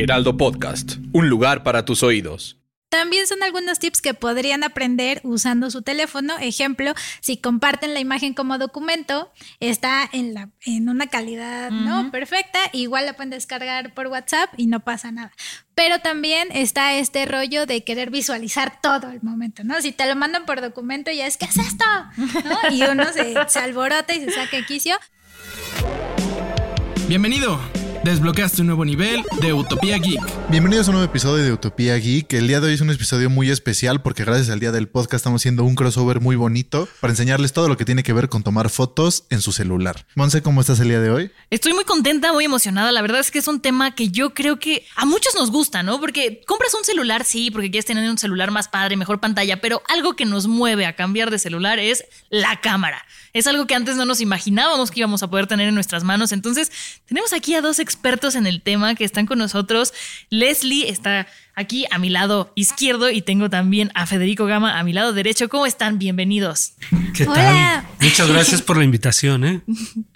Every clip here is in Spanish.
Heraldo Podcast, un lugar para tus oídos. También son algunos tips que podrían aprender usando su teléfono. Ejemplo, si comparten la imagen como documento, está en, la, en una calidad no perfecta, igual la pueden descargar por WhatsApp y no pasa nada. Pero también está este rollo de querer visualizar todo el momento, ¿no? Si te lo mandan por documento, ya es, ¿qué es esto? Y uno se, se alborota y se saca quicio. Bienvenido. Desbloqueaste un nuevo nivel de Utopía Geek. Bienvenidos a un nuevo episodio de Utopía Geek. El día de hoy es un episodio muy especial porque gracias al día del podcast estamos haciendo un crossover muy bonito para enseñarles todo lo que tiene que ver con tomar fotos en su celular. Monse, ¿cómo estás el día de hoy? Estoy muy contenta, muy emocionada. La verdad es que es un tema que yo creo que a muchos nos gusta, ¿no? Porque compras un celular, sí, porque quieres tener un celular más padre, mejor pantalla, pero algo que nos mueve a cambiar de celular es la cámara. Es algo que antes no nos imaginábamos que íbamos a poder tener en nuestras manos. Entonces, tenemos aquí a dos expertos en el tema que están con nosotros. Leslie está aquí a mi lado izquierdo y tengo también a Federico Gama a mi lado derecho. ¿Cómo están? Bienvenidos. ¿Qué tal? Muchas gracias por la invitación. ¿eh?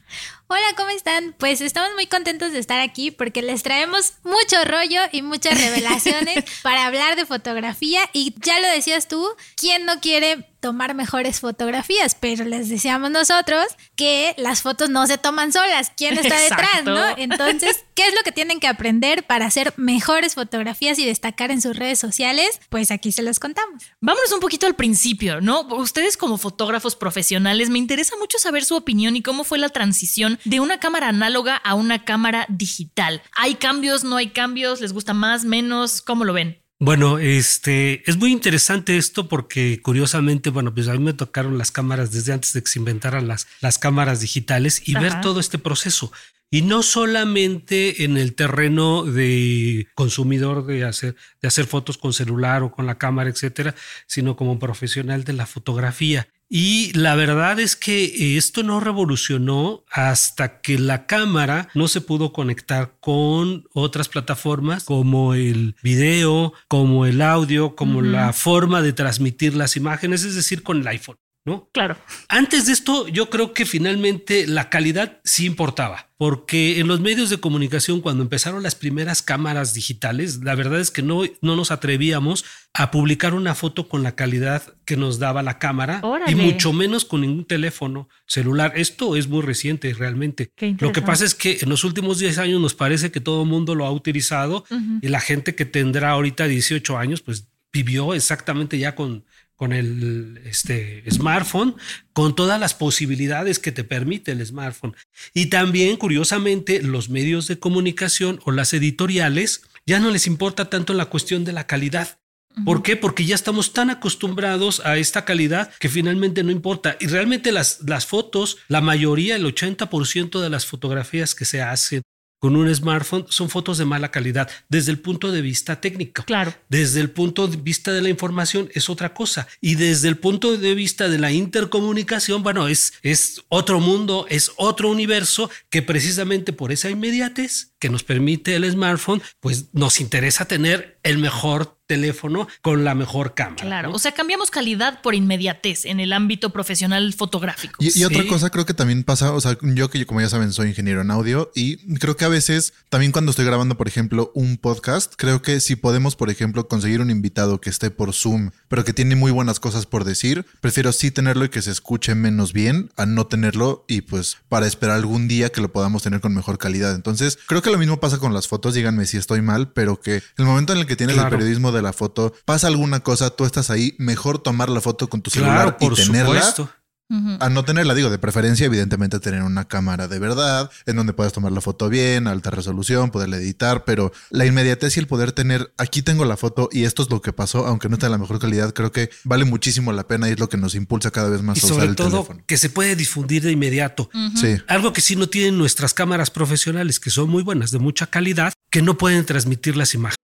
Hola, ¿cómo están? Pues estamos muy contentos de estar aquí porque les traemos mucho rollo y muchas revelaciones para hablar de fotografía y ya lo decías tú, ¿quién no quiere tomar mejores fotografías? Pero les decíamos nosotros que las fotos no se toman solas, ¿quién está detrás, no? Entonces, ¿qué es lo que tienen que aprender para hacer mejores fotografías y destacar en sus redes sociales? Pues aquí se los contamos. Vámonos un poquito al principio, ¿no? Ustedes como fotógrafos profesionales, me interesa mucho saber su opinión y cómo fue la transición de una cámara análoga a una cámara digital. ¿Hay cambios? ¿No hay cambios? ¿Les gusta más, menos? ¿Cómo lo ven? Bueno, este es muy interesante esto porque curiosamente, bueno, pues a mí me tocaron las cámaras desde antes de que se inventaran las, las cámaras digitales y ver todo este proceso. Y no solamente en el terreno de consumidor de hacer, de hacer fotos con celular o con la cámara, etcétera, sino como profesional de la fotografía. Y la verdad es que esto no revolucionó hasta que la cámara no se pudo conectar con otras plataformas como el video, como el audio, como la forma de transmitir las imágenes, es decir, con el iPhone. ¿No? Claro. Antes de esto, yo creo que finalmente la calidad sí importaba, porque en los medios de comunicación, cuando empezaron las primeras cámaras digitales, la verdad es que no, no nos atrevíamos a publicar una foto con la calidad que nos daba la cámara y mucho menos con ningún teléfono celular. Esto es muy reciente realmente. Lo que pasa es que en los últimos 10 años nos parece que todo el mundo lo ha utilizado y la gente que tendrá ahorita 18 años, pues vivió exactamente ya con con el este, smartphone, con todas las posibilidades que te permite el smartphone. Y también, curiosamente, los medios de comunicación o las editoriales ya no les importa tanto la cuestión de la calidad. ¿Por qué? Porque ya estamos tan acostumbrados a esta calidad que finalmente no importa. Y realmente las, las fotos, la mayoría, el 80% de las fotografías que se hacen con un smartphone son fotos de mala calidad desde el punto de vista técnico. Claro. Desde el punto de vista de la información es otra cosa. Y desde el punto de vista de la intercomunicación, bueno, es, es otro mundo, es otro universo que precisamente por esa inmediatez que nos permite el smartphone, pues nos interesa tener el mejor teléfono con la mejor cámara. Claro, o sea, cambiamos calidad por inmediatez en el ámbito profesional fotográfico. Y, otra cosa creo que también pasa, o sea, yo que como ya saben soy ingeniero en audio y creo que a veces también cuando estoy grabando, por ejemplo, un podcast, creo que si podemos, por ejemplo, conseguir un invitado que esté por Zoom, pero que tiene muy buenas cosas por decir, prefiero sí tenerlo y que se escuche menos bien a no tenerlo y pues para esperar algún día que lo podamos tener con mejor calidad. Entonces, creo que lo mismo pasa con las fotos, díganme si estoy mal, pero que el momento en el que tienes el periodismo de la foto, pasa alguna cosa, tú estás ahí, mejor tomar la foto con tu celular y tenerla. Supuesto. A no tenerla, digo, de preferencia, evidentemente, tener una cámara de verdad, en donde puedas tomar la foto bien, alta resolución, poderla editar, pero la inmediatez y el poder tener, aquí tengo la foto y esto es lo que pasó, aunque no esté en la mejor calidad, creo que vale muchísimo la pena y es lo que nos impulsa cada vez más y a sobre usar el todo teléfono. que se puede difundir de inmediato. Sí. Algo que sí no tienen nuestras cámaras profesionales, que son muy buenas, de mucha calidad, que no pueden transmitir las imágenes.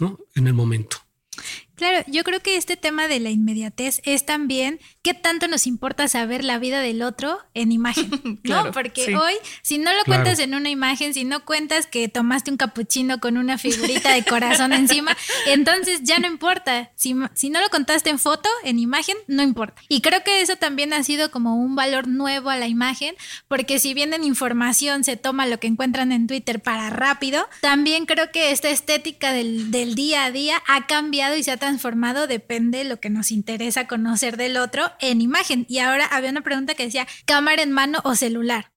¿No? En el momento. Claro, yo creo que este tema de la inmediatez es también qué tanto nos importa saber la vida del otro en imagen, ¿no? Claro, Porque sí. hoy, si no lo Claro. cuentas en una imagen, si no cuentas que tomaste un capuchino con una figurita de corazón encima, entonces ya no importa. Si, si no lo contaste en foto, en imagen, no importa. Y creo que eso también ha sido como un valor nuevo a la imagen, porque si bien en información se toma lo que encuentran en Twitter para rápido, también creo que esta estética del, del día a día ha cambiado y se ha transformado, depende de lo que nos interesa conocer del otro en imagen. Y ahora había una pregunta que decía, ¿cámara en mano o celular?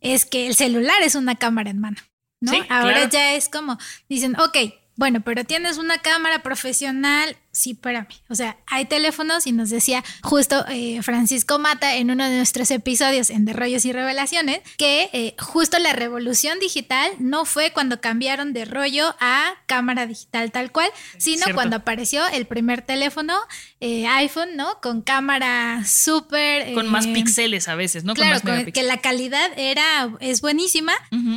Es que el celular es una cámara en mano, ¿no? Sí, ahora claro. ya es como, dicen, ok, bueno, pero tienes una cámara profesional. Sí, espérame. O sea, hay teléfonos y nos decía justo eh, Francisco Mata en uno de nuestros episodios en De Rollos y Revelaciones que eh, justo la revolución digital no fue cuando cambiaron de rollo a cámara digital tal cual, sino Cierto. cuando apareció el primer teléfono eh, iPhone, ¿no? Con cámara súper... Con más píxeles a veces, ¿no? Con Claro, más con- que la calidad era, es buenísima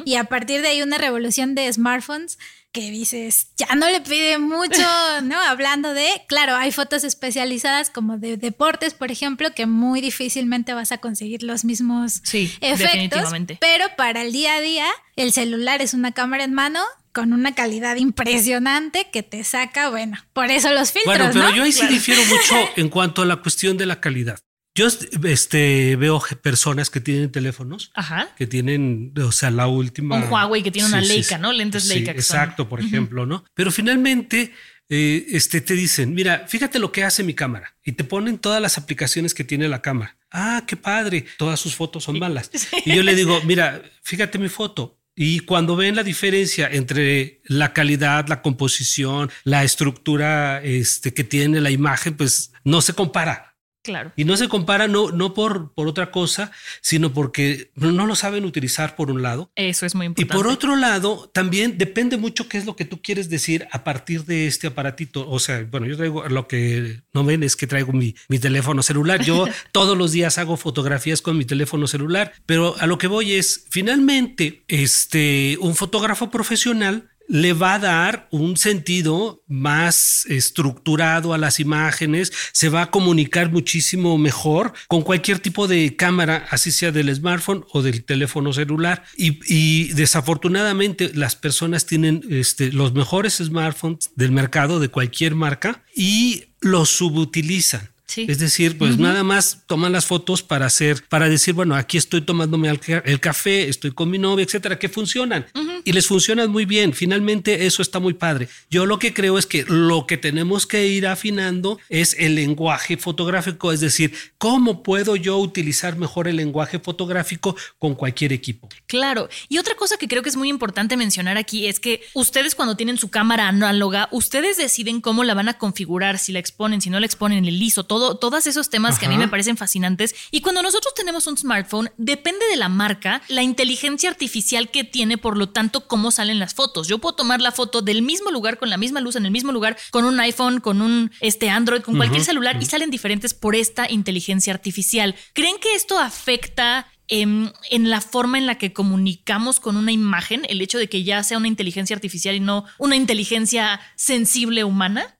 y a partir de ahí una revolución de smartphones que dices, ya no le pide mucho, ¿no? Hablando de, claro, hay fotos especializadas como de deportes, por ejemplo, que muy difícilmente vas a conseguir los mismos Sí, efectos, definitivamente. pero para el día a día, el celular es una cámara en mano con una calidad impresionante que te saca, bueno, por eso los filtros, Bueno, pero ¿no? yo ahí sí difiero mucho en cuanto a la cuestión de la calidad. Yo este, veo personas que tienen teléfonos Ajá. que tienen, o sea, la última. Un Huawei que tiene una Leica, ¿no? Lentes Sí, Leica que son- exacto, por ejemplo, ¿no? Pero finalmente, eh, este, te dicen, mira, fíjate lo que hace mi cámara. Y te ponen todas las aplicaciones que tiene la cámara. Ah, qué padre. Todas sus fotos son malas. Y yo le digo, mira, fíjate mi foto. Y cuando ven la diferencia entre la calidad, la composición, la estructura este, que tiene la imagen, pues no se compara. Claro. Y no se compara no, no por, por otra cosa, sino porque no lo saben utilizar por un lado. Eso es muy Y importante. por otro lado, también depende mucho qué es lo que tú quieres decir a partir de este aparatito. O sea, bueno, yo traigo lo que no ven es que traigo mi, mi teléfono celular. Yo todos los días hago fotografías con mi teléfono celular, pero a lo que voy es, finalmente, este, un fotógrafo profesional le va a dar un sentido más estructurado a las imágenes, se va a comunicar muchísimo mejor con cualquier tipo de cámara, así sea del smartphone o del teléfono celular. Y, desafortunadamente las personas tienen este, los mejores smartphones del mercado de cualquier marca y los subutilizan. Sí. Es decir, pues nada más toman las fotos para hacer, para decir, bueno, aquí estoy tomándome el café, estoy con mi novia, etcétera, que funcionan y les funcionan muy bien. Finalmente, eso está muy padre. Yo lo que creo es que lo que tenemos que ir afinando es el lenguaje fotográfico, es decir, cómo puedo yo utilizar mejor el lenguaje fotográfico con cualquier equipo. Claro. Y otra cosa que creo que es muy importante mencionar aquí es que ustedes cuando tienen su cámara análoga, ustedes deciden cómo la van a configurar, si la exponen, si no la exponen, el ISO, todo, todos esos temas que a mí me parecen fascinantes. Y cuando nosotros tenemos un smartphone, depende de la marca, la inteligencia artificial que tiene, por lo tanto, cómo salen las fotos. Yo puedo tomar la foto del mismo lugar, con la misma luz, en el mismo lugar, con un iPhone, con un este, Android, con cualquier celular, y salen diferentes por esta inteligencia artificial. ¿Creen que esto afecta em, en la forma en la que comunicamos con una imagen, el hecho de que ya sea una inteligencia artificial y no una inteligencia sensible humana?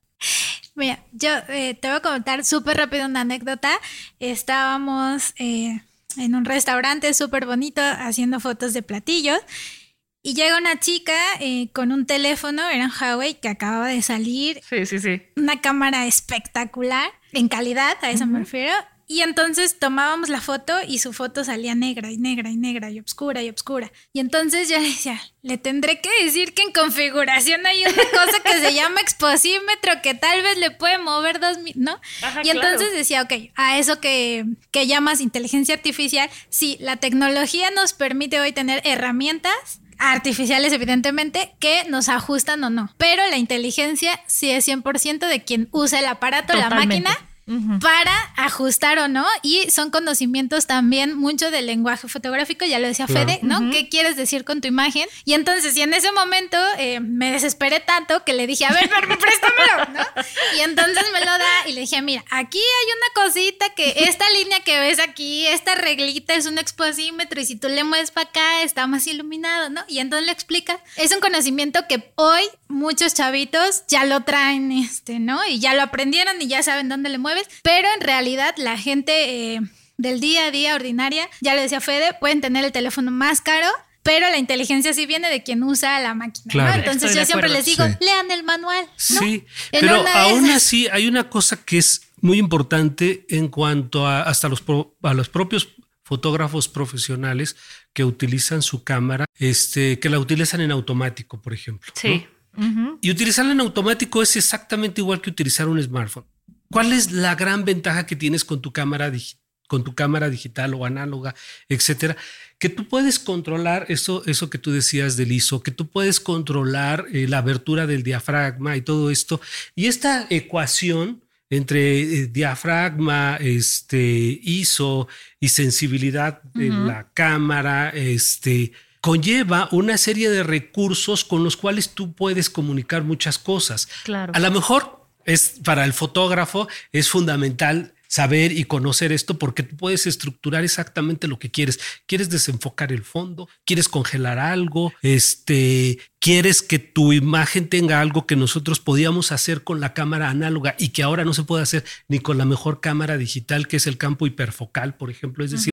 Mira, yo eh, te voy a contar súper rápido una anécdota. Estábamos eh, en un restaurante súper bonito haciendo fotos de platillos y llega una chica eh, con un teléfono, era un Huawei que acababa de salir, Sí, sí, sí. una cámara espectacular, en calidad, a eso me refiero. Y entonces tomábamos la foto y su foto salía negra y negra y negra y oscura y oscura. Y entonces yo le decía, le tendré que decir que en configuración hay una cosa que se llama exposímetro que tal vez le puede mover dos, mi- ¿no? Ajá, y entonces claro. decía, ok, a eso que, que llamas inteligencia artificial, sí, la tecnología nos permite hoy tener herramientas artificiales, evidentemente, que nos ajustan o no. Pero la inteligencia sí es 100% de quien usa el aparato, la Para ajustar o no. Y son conocimientos también mucho del lenguaje fotográfico, ya lo decía Fede, ¿no? ¿Qué quieres decir con tu imagen? Y entonces, y en ese momento eh, me desesperé tanto que le dije, a ver, préstamelo, ¿no? Y entonces me lo da y le dije, mira, aquí hay una cosita que esta línea que ves aquí, esta reglita es un exposímetro y si tú le mueves para acá está más iluminado, ¿no? Y entonces le explica. Es un conocimiento que hoy muchos chavitos ya lo traen, este, ¿no? Y ya lo aprendieron y ya saben dónde le mueves, pero en realidad la gente... Eh, del día a día ordinaria, ya le decía Fede, pueden tener el teléfono más caro, pero la inteligencia sí viene de quien usa la máquina. ¿no? Entonces yo siempre les digo, lean el manual. Sí, pero aún así hay una cosa que es muy importante en cuanto a hasta los, a los propios fotógrafos profesionales que utilizan su cámara, este, que la utilizan en automático, por ejemplo. Sí. Y utilizarla en automático es exactamente igual que utilizar un smartphone. ¿Cuál es la gran ventaja que tienes con tu cámara con tu cámara digital o análoga, etcétera? Que tú puedes controlar eso, eso que tú decías del ISO, que tú puedes controlar eh, la abertura del diafragma y todo esto. Y esta ecuación entre eh, diafragma, este, ISO y sensibilidad de la cámara, este, conlleva una serie de recursos con los cuales tú puedes comunicar muchas cosas. Claro. A lo mejor es para el fotógrafo es fundamental saber y conocer esto porque tú puedes estructurar exactamente lo que quieres. Quieres desenfocar el fondo, quieres congelar algo, este, quieres que tu imagen tenga algo que nosotros podíamos hacer con la cámara análoga y que ahora no se puede hacer ni con la mejor cámara digital que es el campo hiperfocal, por ejemplo, es decir,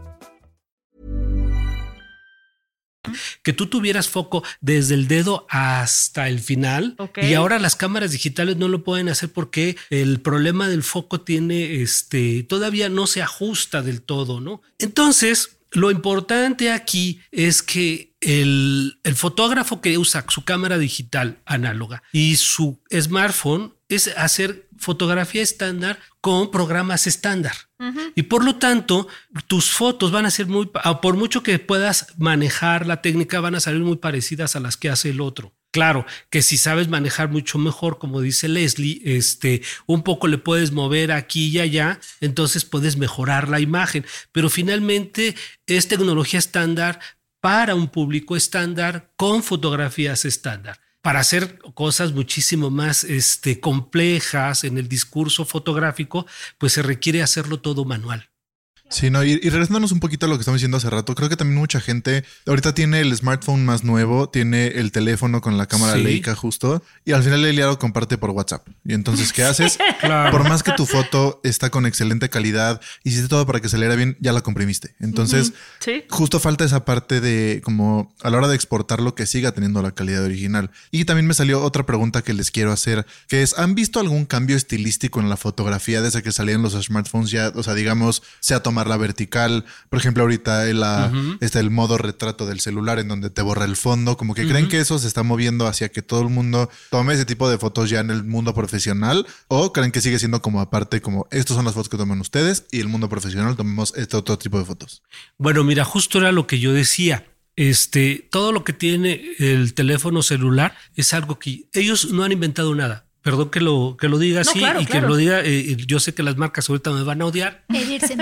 Que tú tuvieras foco desde el dedo hasta el final y ahora las cámaras digitales no lo pueden hacer porque el problema del foco tiene este todavía no se ajusta del todo, ¿no? Entonces, lo importante aquí es que el, el, fotógrafo que usa su cámara digital análoga y su smartphone es hacer fotografía estándar con programas estándar. Y por lo tanto, tus fotos van a ser muy, por mucho que puedas manejar la técnica, van a salir muy parecidas a las que hace el otro. Claro, que si sabes manejar mucho mejor, como dice Leslie, este, un poco le puedes mover aquí y allá, entonces puedes mejorar la imagen. Pero finalmente es tecnología estándar para un público estándar con fotografías estándar para hacer cosas muchísimo más este, complejas en el discurso fotográfico, pues se requiere hacerlo todo manual. Sí, no, y, regresándonos un poquito a lo que estamos diciendo hace rato, creo que también mucha gente ahorita tiene el smartphone más nuevo, tiene el teléfono con la cámara Leica justo, y al final el lo comparte por WhatsApp. Y entonces, ¿qué haces? Por más que tu foto está con excelente calidad, hiciste todo para que se leera bien, ya la comprimiste. Entonces, justo falta esa parte de como a la hora de exportarlo que siga teniendo la calidad original. Y también me salió otra pregunta que les quiero hacer, que es, ¿han visto algún cambio estilístico en la fotografía desde que salían los smartphones ya? O sea, digamos, se ha tomado la vertical. Por ejemplo, ahorita el, está el modo retrato del celular en donde te borra el fondo. Como que creen que eso se está moviendo hacia que todo el mundo tome ese tipo de fotos ya en el mundo profesional o creen que sigue siendo como aparte, como estas son las fotos que toman ustedes y el mundo profesional tomemos este otro tipo de fotos. Bueno, mira, justo era lo que yo decía. Este, todo lo que tiene el teléfono celular es algo que ellos no han inventado nada perdón que lo, que lo diga así claro, y que lo diga, eh, yo sé que las marcas ahorita me van a odiar,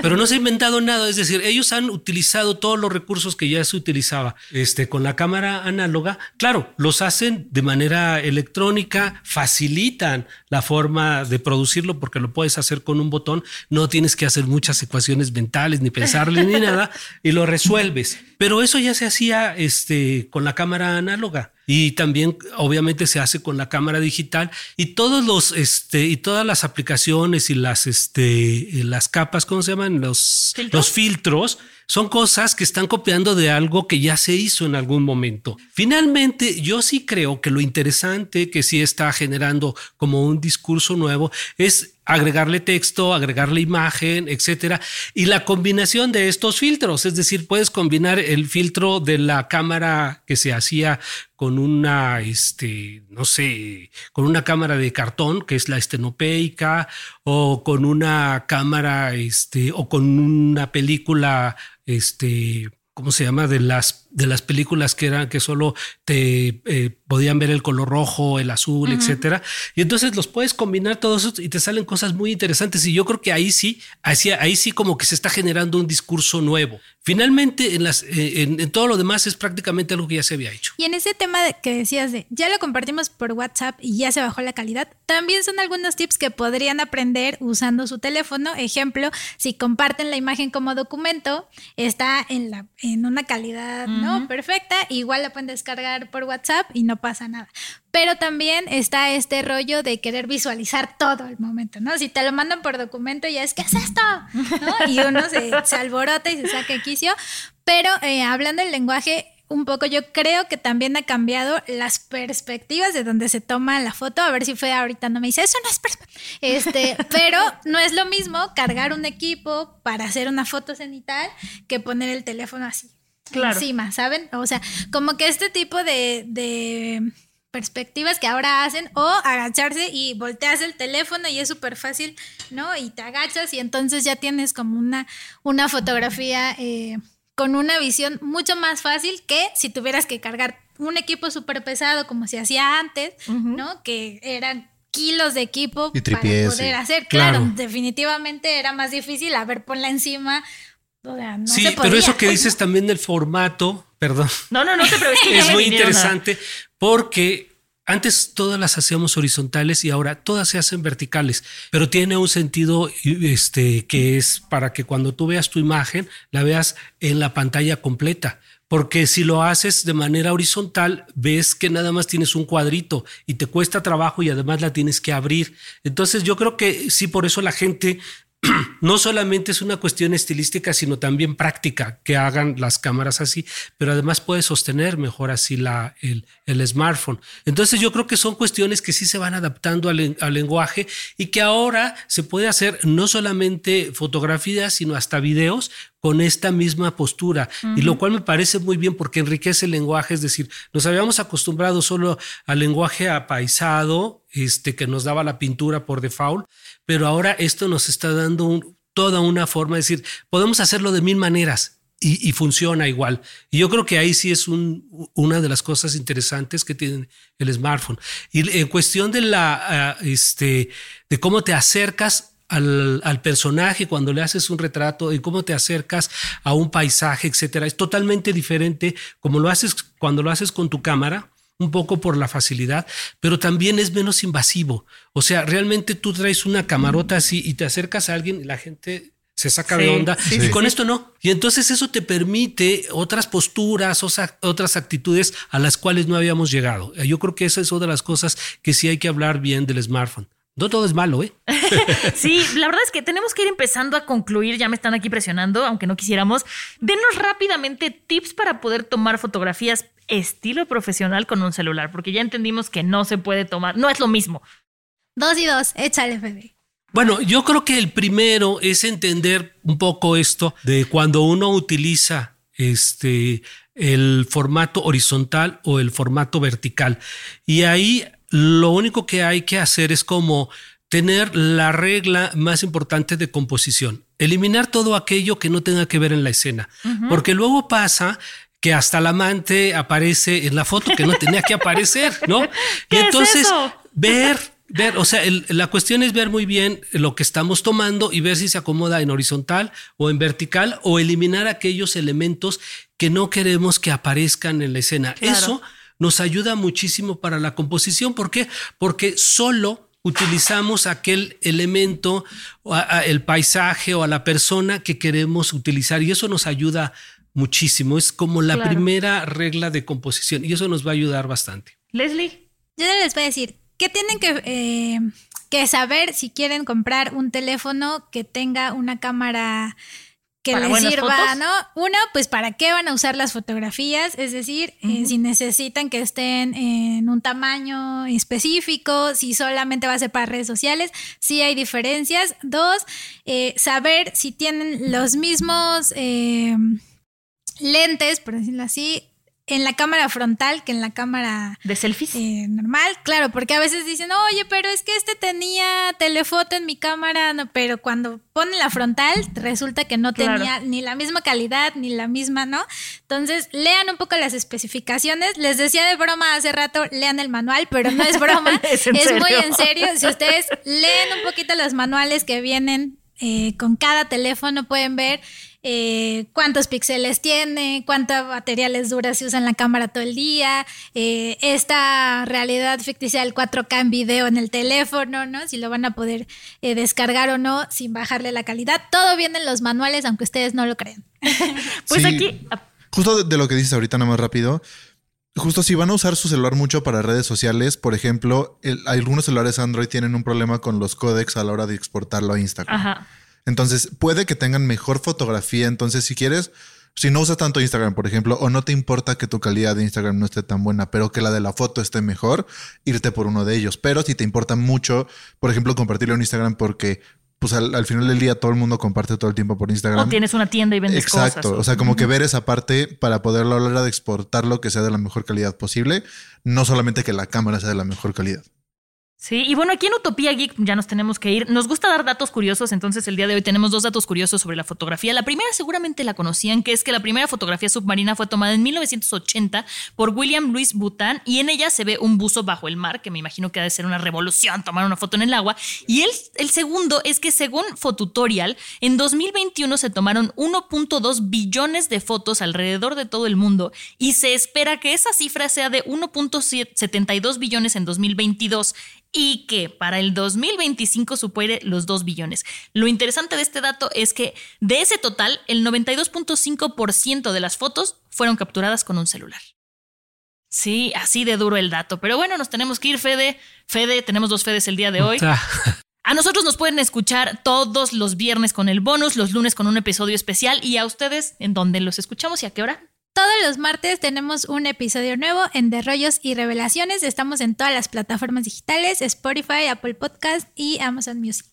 pero no se ha inventado nada, es decir, ellos han utilizado todos los recursos que ya se utilizaba este, con la cámara análoga. Claro, los hacen de manera electrónica, facilitan la forma de producirlo porque lo puedes hacer con un botón, no tienes que hacer muchas ecuaciones mentales ni pensarle ni nada y lo resuelves. Pero eso ya se hacía este, con la cámara análoga y también obviamente se hace con la cámara digital y todos los este y todas las aplicaciones y las este las capas cómo se llaman los ¿Filtros? los filtros son cosas que están copiando de algo que ya se hizo en algún momento. Finalmente, yo sí creo que lo interesante que sí está generando como un discurso nuevo es agregarle texto, agregarle imagen, etcétera, y la combinación de estos filtros, es decir, puedes combinar el filtro de la cámara que se hacía con una, este, no sé, con una cámara de cartón que es la estenopeica, o con una cámara, este, o con una película, este, ¿cómo se llama? De las, de las películas que eran que solo te eh, podían ver el color rojo, el azul, etcétera. Y entonces los puedes combinar todos esos y te salen cosas muy interesantes. Y yo creo que ahí sí, así, ahí sí como que se está generando un discurso nuevo. Finalmente, en, las, eh, en, en todo lo demás es prácticamente algo que ya se había hecho. Y en ese tema que decías de ya lo compartimos por WhatsApp y ya se bajó la calidad, también son algunos tips que podrían aprender usando su teléfono. Ejemplo, si comparten la imagen como documento, está en, la, en una calidad no perfecta, igual la pueden descargar por WhatsApp y no pasa nada. Pero también está este rollo de querer visualizar todo el momento, ¿no? Si te lo mandan por documento, ya es, ¿qué es esto? ¿No? Y uno se, se alborota y se saca quicio. Pero eh, hablando del lenguaje, un poco yo creo que también ha cambiado las perspectivas de donde se toma la foto. A ver si fue ahorita, no me dice, eso no es perspectiva. Este, pero no es lo mismo cargar un equipo para hacer una foto cenital que poner el teléfono así Claro. encima, ¿saben? O sea, como que este tipo de, de perspectivas que ahora hacen o agacharse y volteas el teléfono y es súper fácil, ¿no? Y te agachas y entonces ya tienes como una, una fotografía eh, con una visión mucho más fácil que si tuvieras que cargar un equipo súper pesado como se hacía antes, ¿no? Que eran kilos de equipo Y para poder sí. hacer. Claro, Claro. definitivamente era más difícil. A ver, ponla encima. O sea, no sí, se pero eso que dices también del formato, perdón, No, no, no te preocupes. que ya es muy interesante porque antes todas las hacíamos horizontales y ahora todas se hacen verticales, pero tiene un sentido este, que es para que cuando tú veas tu imagen la veas en la pantalla completa. Porque si lo haces de manera horizontal, ves que nada más tienes un cuadrito y te cuesta trabajo y además la tienes que abrir. Entonces yo creo que sí, por eso la gente no solamente es una cuestión estilística, sino también práctica que hagan las cámaras así, pero además puede sostener mejor así la, el, el smartphone. Entonces yo creo que son cuestiones que sí se van adaptando al, al lenguaje y que ahora se puede hacer no solamente fotografías, sino hasta videos con esta misma postura, y lo cual me parece muy bien porque enriquece el lenguaje, es decir, nos habíamos acostumbrado solo al lenguaje apaisado, este que nos daba la pintura por default, pero ahora esto nos está dando un- toda una forma, es decir, podemos hacerlo de mil maneras y, y funciona igual. Y yo creo que ahí sí es un- una de las cosas interesantes que tiene el smartphone. Y en cuestión de la, ah, este, de cómo te acercas al, al personaje cuando le haces un retrato y cómo te acercas a un paisaje, etcétera, es totalmente diferente como lo haces cuando lo haces con tu cámara un poco por la facilidad, pero también es menos invasivo. O sea, realmente tú traes una camarota así y te acercas a alguien y la gente se saca de onda sí, y sí, con esto no. Y entonces eso te permite otras posturas, otras actitudes a las cuales no habíamos llegado. Yo creo que esa es otra de las cosas que sí hay que hablar bien del smartphone. No todo es malo, ¿eh? Sí, la verdad es que tenemos que ir empezando a concluir. Ya me están aquí presionando, aunque no quisiéramos. Denos rápidamente tips para poder tomar fotografías estilo profesional con un celular, porque ya entendimos que no se puede tomar, no es lo mismo. Dos y dos, échale, Fede. Bueno, yo creo que el primero es entender un poco esto de cuando uno utiliza este el formato horizontal o el formato vertical. Y ahí lo único que hay que hacer es como tener la regla más importante de composición, eliminar todo aquello que no tenga que ver en la escena, porque luego pasa que hasta el amante aparece en la foto que no tenía que aparecer, ¿no? Y ¿Qué es entonces eso? ver Ver, o sea, el- la cuestión es ver muy bien lo que estamos tomando y ver si se acomoda en horizontal o en vertical o eliminar aquellos elementos que no queremos que aparezcan en la escena. Claro. Eso nos ayuda muchísimo para la composición. ¿Por qué? Porque solo utilizamos aquel elemento, o a- a el paisaje o a la persona que queremos utilizar y eso nos ayuda muchísimo. Es como la Claro. primera regla de composición y eso nos va a ayudar bastante. Leslie. Yo les voy a decir, ¿qué tienen que, eh, que saber si quieren comprar un teléfono que tenga una cámara que ¿Para les sirva, fotos? ¿no? Uno, pues para qué van a usar las fotografías, es decir, eh, si necesitan que estén en un tamaño específico, si solamente va a ser para redes sociales, si hay diferencias. Dos, eh, saber si tienen los mismos eh, lentes, por decirlo así, en la cámara frontal que en la cámara ¿De selfies? eh, normal, claro, porque a veces dicen, oye, pero es que este tenía telefoto en mi cámara, no, pero cuando ponen la frontal resulta que no Claro. tenía ni la misma calidad ni la misma, ¿no? Entonces, lean un poco las especificaciones. Les decía de broma hace rato, lean el manual, pero no es broma, ¿Es es, muy en serio. Si ustedes leen un poquito los manuales que vienen eh, con cada teléfono, pueden ver eh, cuántos píxeles tiene, cuánta batería les dura si usan la cámara todo el día, eh, esta realidad ficticia del 4K en video en el teléfono, ¿no? Si lo van a poder eh, descargar o no sin bajarle la calidad. Todo viene en los manuales, aunque ustedes no lo crean. Pues Sí. aquí. Justo de, de lo que dices ahorita, nada más rápido. Justo si van a usar su celular mucho para redes sociales, por ejemplo, el- algunos celulares Android tienen un problema con los códecs a la hora de exportarlo a Instagram. Ajá. Entonces, puede que tengan mejor fotografía. Entonces, si quieres, si no usas tanto Instagram, por ejemplo, o no te importa que tu calidad de Instagram no esté tan buena, pero que la de la foto esté mejor, irte por uno de ellos. Pero si te importa mucho, por ejemplo, compartirlo en Instagram porque pues al, al final del día todo el mundo comparte todo el tiempo por Instagram. O tienes una tienda y vendes Exacto, cosas. o sea, como que ver esa parte para poderlo a la hora de exportarlo que sea de la mejor calidad posible, no solamente que la cámara sea de la mejor calidad. Sí, y bueno, aquí en Utopía Geek ya nos tenemos que ir. Nos gusta dar datos curiosos, entonces el día de hoy tenemos dos datos curiosos sobre la fotografía. La primera seguramente la conocían, que es que la primera fotografía submarina fue tomada en 1980 por William Louis Boutin y en ella se ve un buzo bajo el mar, que me imagino que ha de ser una revolución tomar una foto en el agua. Y el segundo es que según Fotutorial, en 2021 se tomaron 1.2 billones de fotos alrededor de todo el mundo y se espera que esa cifra sea de 1.72 billones en 2022 y que para el 2025 supere los 2 billones. Lo interesante de este dato es que de ese total, el 92.5% de las fotos fueron capturadas con un celular. Sí, así de duro el dato. Pero bueno, nos tenemos que ir, Fede. Fede, tenemos dos Fedes el día de hoy. A nosotros nos pueden escuchar todos los viernes con el bonus, los lunes con un episodio especial y a ustedes en donde los escuchamos y a qué hora. Todos los martes tenemos un episodio nuevo en De Rollos y Revelaciones. Estamos en todas las plataformas digitales, Spotify, Apple Podcast y Amazon Music.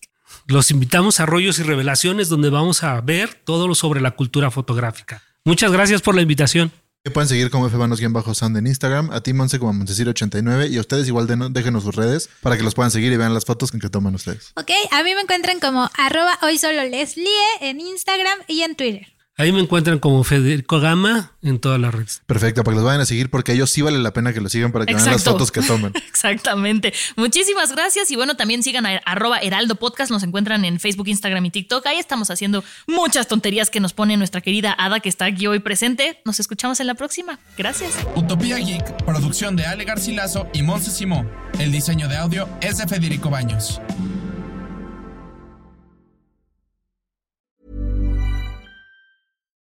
Los invitamos a Rollos y Revelaciones, donde vamos a ver todo lo sobre la cultura fotográfica. Muchas gracias por la invitación. Me pueden seguir como fbanos-sound en Instagram, a ti Monse como Montesir89 y a ustedes igual de- déjenos sus redes para que los puedan seguir y vean las fotos que toman ustedes. Ok, a mí me encuentran como arroba hoy solo Leslie en Instagram y en Twitter. Ahí me encuentran como Federico Gama en todas las redes. Perfecto, para que los vayan a seguir porque a ellos sí vale la pena que los sigan para que vean las fotos que toman. Exactamente. Muchísimas gracias. Y bueno, también sigan a arroba Heraldo Podcast. Nos encuentran en Facebook, Instagram y TikTok. Ahí estamos haciendo muchas tonterías que nos pone nuestra querida Ada, que está aquí hoy presente. Nos escuchamos en la próxima. Gracias. Utopía Geek, producción de Ale Garcilaso y Monse Simón. El diseño de audio es de Federico Baños.